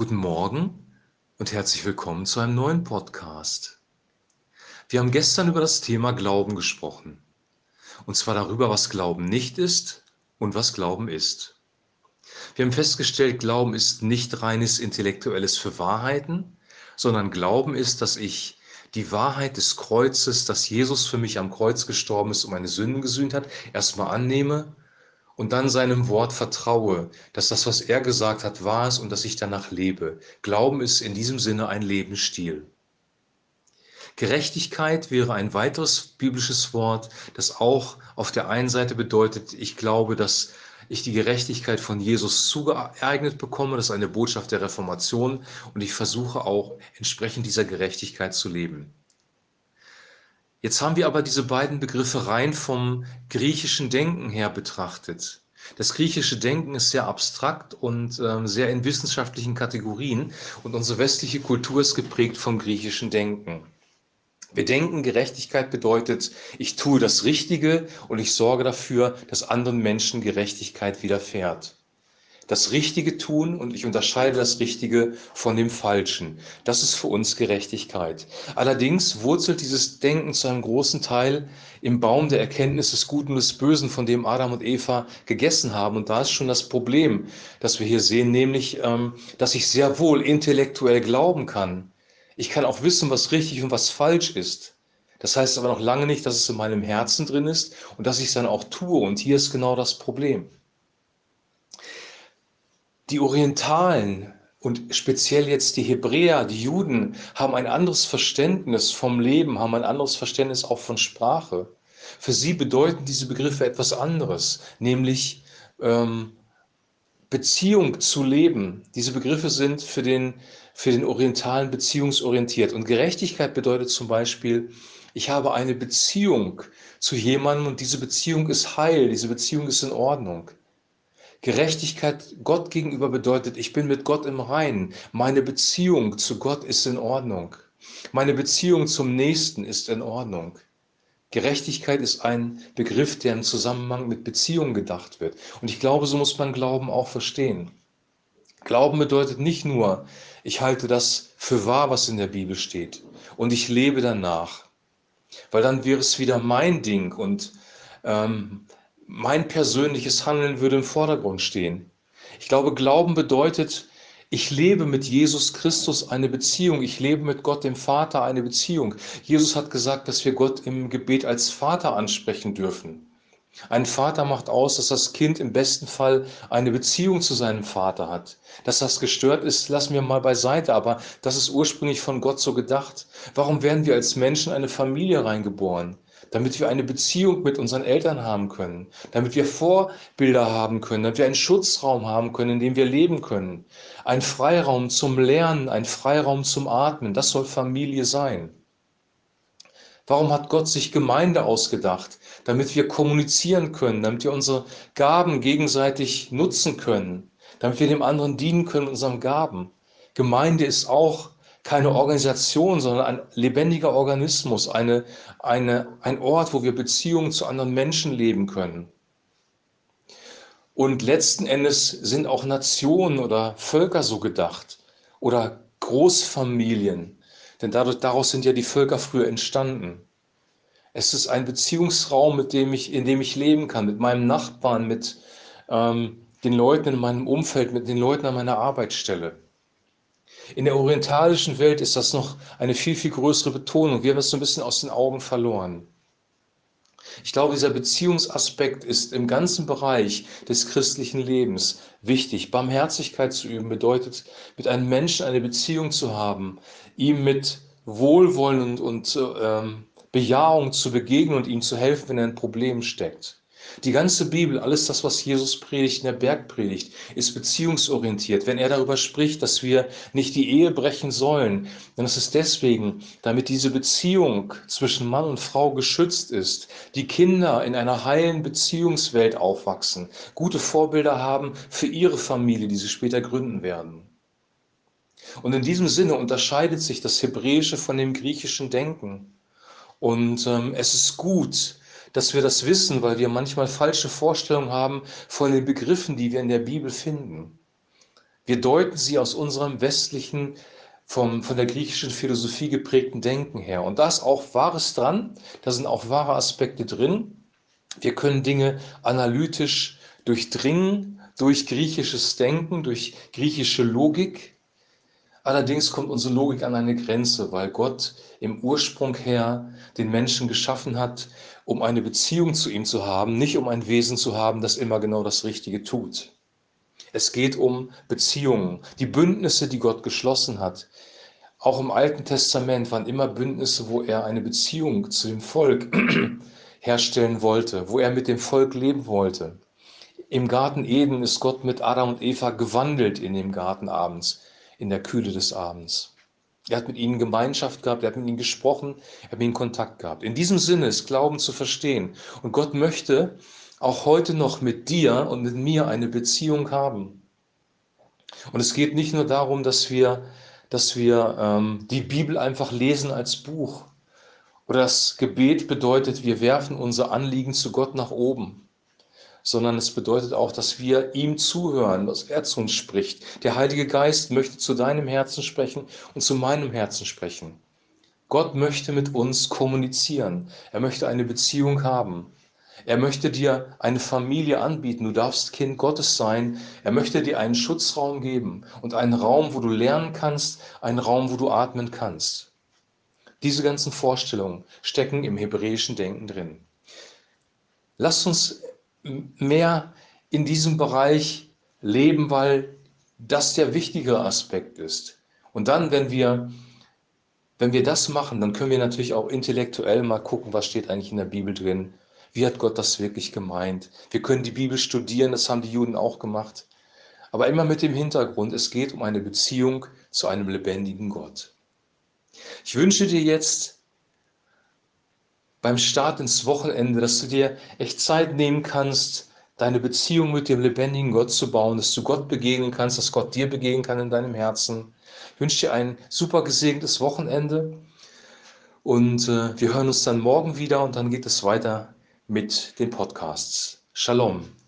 Guten Morgen und herzlich willkommen zu einem neuen Podcast. Wir haben gestern über das Thema Glauben gesprochen. Und zwar darüber, was Glauben nicht ist und was Glauben ist. Wir haben festgestellt, Glauben ist nicht reines Intellektuelles für Wahrheiten, sondern Glauben ist, dass ich die Wahrheit des Kreuzes, dass Jesus für mich am Kreuz gestorben ist und meine Sünden gesühnt hat, erstmal annehme und dann seinem Wort vertraue, dass das, was er gesagt hat, wahr ist und dass ich danach lebe. Glauben ist in diesem Sinne ein Lebensstil. Gerechtigkeit wäre ein weiteres biblisches Wort, das auch auf der einen Seite bedeutet, ich glaube, dass ich die Gerechtigkeit von Jesus zugeeignet bekomme. Das ist eine Botschaft der Reformation und ich versuche auch entsprechend dieser Gerechtigkeit zu leben. Jetzt haben wir aber diese beiden Begriffe rein vom griechischen Denken her betrachtet. Das griechische Denken ist sehr abstrakt und äh, sehr in wissenschaftlichen Kategorien und unsere westliche Kultur ist geprägt vom griechischen Denken. Wir denken, Gerechtigkeit bedeutet, ich tue das Richtige und ich sorge dafür, dass anderen Menschen Gerechtigkeit widerfährt das Richtige tun und ich unterscheide das Richtige von dem Falschen. Das ist für uns Gerechtigkeit. Allerdings wurzelt dieses Denken zu einem großen Teil im Baum der Erkenntnis des Guten und des Bösen, von dem Adam und Eva gegessen haben. Und da ist schon das Problem, das wir hier sehen, nämlich, ähm, dass ich sehr wohl intellektuell glauben kann. Ich kann auch wissen, was richtig und was falsch ist. Das heißt aber noch lange nicht, dass es in meinem Herzen drin ist und dass ich es dann auch tue. Und hier ist genau das Problem. Die Orientalen und speziell jetzt die Hebräer, die Juden, haben ein anderes Verständnis vom Leben, haben ein anderes Verständnis auch von Sprache. Für sie bedeuten diese Begriffe etwas anderes, nämlich ähm, Beziehung zu leben. Diese Begriffe sind für den, für den Orientalen beziehungsorientiert. Und Gerechtigkeit bedeutet zum Beispiel, ich habe eine Beziehung zu jemandem und diese Beziehung ist heil, diese Beziehung ist in Ordnung. Gerechtigkeit Gott gegenüber bedeutet, ich bin mit Gott im Reinen. Meine Beziehung zu Gott ist in Ordnung. Meine Beziehung zum Nächsten ist in Ordnung. Gerechtigkeit ist ein Begriff, der im Zusammenhang mit Beziehungen gedacht wird. Und ich glaube, so muss man Glauben auch verstehen. Glauben bedeutet nicht nur, ich halte das für wahr, was in der Bibel steht, und ich lebe danach, weil dann wäre es wieder mein Ding und ähm, mein persönliches Handeln würde im Vordergrund stehen. Ich glaube, Glauben bedeutet, ich lebe mit Jesus Christus eine Beziehung. Ich lebe mit Gott, dem Vater, eine Beziehung. Jesus hat gesagt, dass wir Gott im Gebet als Vater ansprechen dürfen. Ein Vater macht aus, dass das Kind im besten Fall eine Beziehung zu seinem Vater hat. Dass das gestört ist, lassen wir mal beiseite, aber das ist ursprünglich von Gott so gedacht. Warum werden wir als Menschen eine Familie reingeboren? Damit wir eine Beziehung mit unseren Eltern haben können, damit wir Vorbilder haben können, damit wir einen Schutzraum haben können, in dem wir leben können, ein Freiraum zum Lernen, ein Freiraum zum Atmen. Das soll Familie sein. Warum hat Gott sich Gemeinde ausgedacht? Damit wir kommunizieren können, damit wir unsere Gaben gegenseitig nutzen können, damit wir dem anderen dienen können mit unseren Gaben. Gemeinde ist auch keine Organisation, sondern ein lebendiger Organismus, eine, eine, ein Ort, wo wir Beziehungen zu anderen Menschen leben können. Und letzten Endes sind auch Nationen oder Völker so gedacht oder Großfamilien, denn dadurch, daraus sind ja die Völker früher entstanden. Es ist ein Beziehungsraum, mit dem ich, in dem ich leben kann, mit meinem Nachbarn, mit ähm, den Leuten in meinem Umfeld, mit den Leuten an meiner Arbeitsstelle. In der orientalischen Welt ist das noch eine viel, viel größere Betonung. Wir haben es so ein bisschen aus den Augen verloren. Ich glaube, dieser Beziehungsaspekt ist im ganzen Bereich des christlichen Lebens wichtig. Barmherzigkeit zu üben bedeutet, mit einem Menschen eine Beziehung zu haben, ihm mit Wohlwollen und, und ähm, Bejahung zu begegnen und ihm zu helfen, wenn er in Problemen steckt. Die ganze Bibel, alles das, was Jesus predigt in der Bergpredigt, ist beziehungsorientiert. Wenn er darüber spricht, dass wir nicht die Ehe brechen sollen, dann ist es deswegen, damit diese Beziehung zwischen Mann und Frau geschützt ist, die Kinder in einer heilen Beziehungswelt aufwachsen, gute Vorbilder haben für ihre Familie, die sie später gründen werden. Und in diesem Sinne unterscheidet sich das Hebräische von dem griechischen Denken. Und ähm, es ist gut, dass wir das wissen, weil wir manchmal falsche Vorstellungen haben von den Begriffen, die wir in der Bibel finden. Wir deuten sie aus unserem westlichen, vom, von der griechischen Philosophie geprägten Denken her. Und da ist auch Wahres dran, da sind auch wahre Aspekte drin. Wir können Dinge analytisch durchdringen durch griechisches Denken, durch griechische Logik. Allerdings kommt unsere Logik an eine Grenze, weil Gott im Ursprung her den Menschen geschaffen hat, um eine Beziehung zu ihm zu haben, nicht um ein Wesen zu haben, das immer genau das Richtige tut. Es geht um Beziehungen, die Bündnisse, die Gott geschlossen hat. Auch im Alten Testament waren immer Bündnisse, wo er eine Beziehung zu dem Volk herstellen wollte, wo er mit dem Volk leben wollte. Im Garten Eden ist Gott mit Adam und Eva gewandelt in dem Garten abends, in der Kühle des Abends. Er hat mit ihnen Gemeinschaft gehabt, er hat mit ihnen gesprochen, er hat mit ihnen Kontakt gehabt. In diesem Sinne ist Glauben zu verstehen. Und Gott möchte auch heute noch mit dir und mit mir eine Beziehung haben. Und es geht nicht nur darum, dass wir, dass wir ähm, die Bibel einfach lesen als Buch, oder das Gebet bedeutet, wir werfen unser Anliegen zu Gott nach oben, sondern es bedeutet auch, dass wir ihm zuhören, was er zu uns spricht. Der Heilige Geist möchte zu deinem Herzen sprechen und zu meinem Herzen sprechen. Gott möchte mit uns kommunizieren. Er möchte eine Beziehung haben. Er möchte dir eine Familie anbieten. Du darfst Kind Gottes sein. Er möchte dir einen Schutzraum geben und einen Raum, wo du lernen kannst, einen Raum, wo du atmen kannst. Diese ganzen Vorstellungen stecken im hebräischen Denken drin. Lasst uns mehr in diesem Bereich leben, weil das der wichtigere Aspekt ist. Und dann, wenn wir, wenn wir das machen, dann können wir natürlich auch intellektuell mal gucken, was steht eigentlich in der Bibel drin. Wie hat Gott das wirklich gemeint? Wir können die Bibel studieren, das haben die Juden auch gemacht. Aber immer mit dem Hintergrund, es geht um eine Beziehung zu einem lebendigen Gott. Ich wünsche dir jetzt beim Start ins Wochenende, dass du dir echt Zeit nehmen kannst, deine Beziehung mit dem lebendigen Gott zu bauen, dass du Gott begegnen kannst, dass Gott dir begegnen kann in deinem Herzen. Ich wünsche dir ein super gesegnetes Wochenende und äh, wir hören uns dann morgen wieder und dann geht es weiter mit den Podcasts. Shalom.